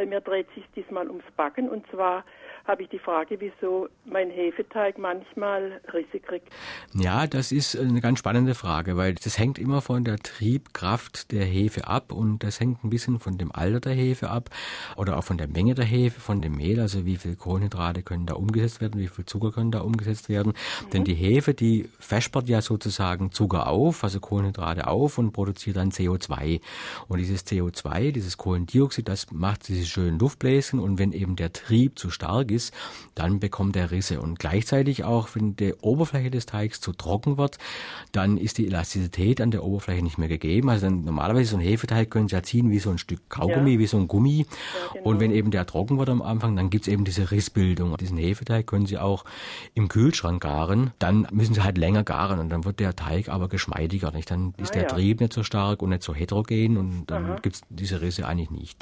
Bei mir dreht sich diesmal ums Backen und zwar habe ich die Frage, wieso mein Hefeteig manchmal Risse kriegt. Ja, das ist eine ganz spannende Frage, weil das hängt immer von der Triebkraft der Hefe ab und das hängt ein bisschen von dem Alter der Hefe ab oder auch von der Menge der Hefe, von dem Mehl, also wie viel Kohlenhydrate können da umgesetzt werden, wie viel Zucker können da umgesetzt werden. Mhm. Denn die Hefe, die vespert ja sozusagen Zucker auf, also Kohlenhydrate auf und produziert dann CO2. Und dieses CO2, dieses Kohlendioxid, das macht diese schönen Luftbläschen und wenn eben der Trieb zu stark ist, dann bekommt er Risse. Und gleichzeitig auch, wenn die Oberfläche des Teigs zu trocken wird, dann ist die Elastizität an der Oberfläche nicht mehr gegeben. Also dann normalerweise so ein Hefeteig können Sie ja ziehen wie so ein Stück Kaugummi, ja. wie so ein Gummi. Ja, genau. Und wenn eben der trocken wird am Anfang, dann gibt es eben diese Rissbildung. Diesen Hefeteig können Sie auch im Kühlschrank garen. Dann müssen Sie halt länger garen und dann wird der Teig aber geschmeidiger. Nicht? Dann ist ah, der ja. Trieb nicht so stark und nicht so heterogen und dann gibt es diese Risse eigentlich nicht.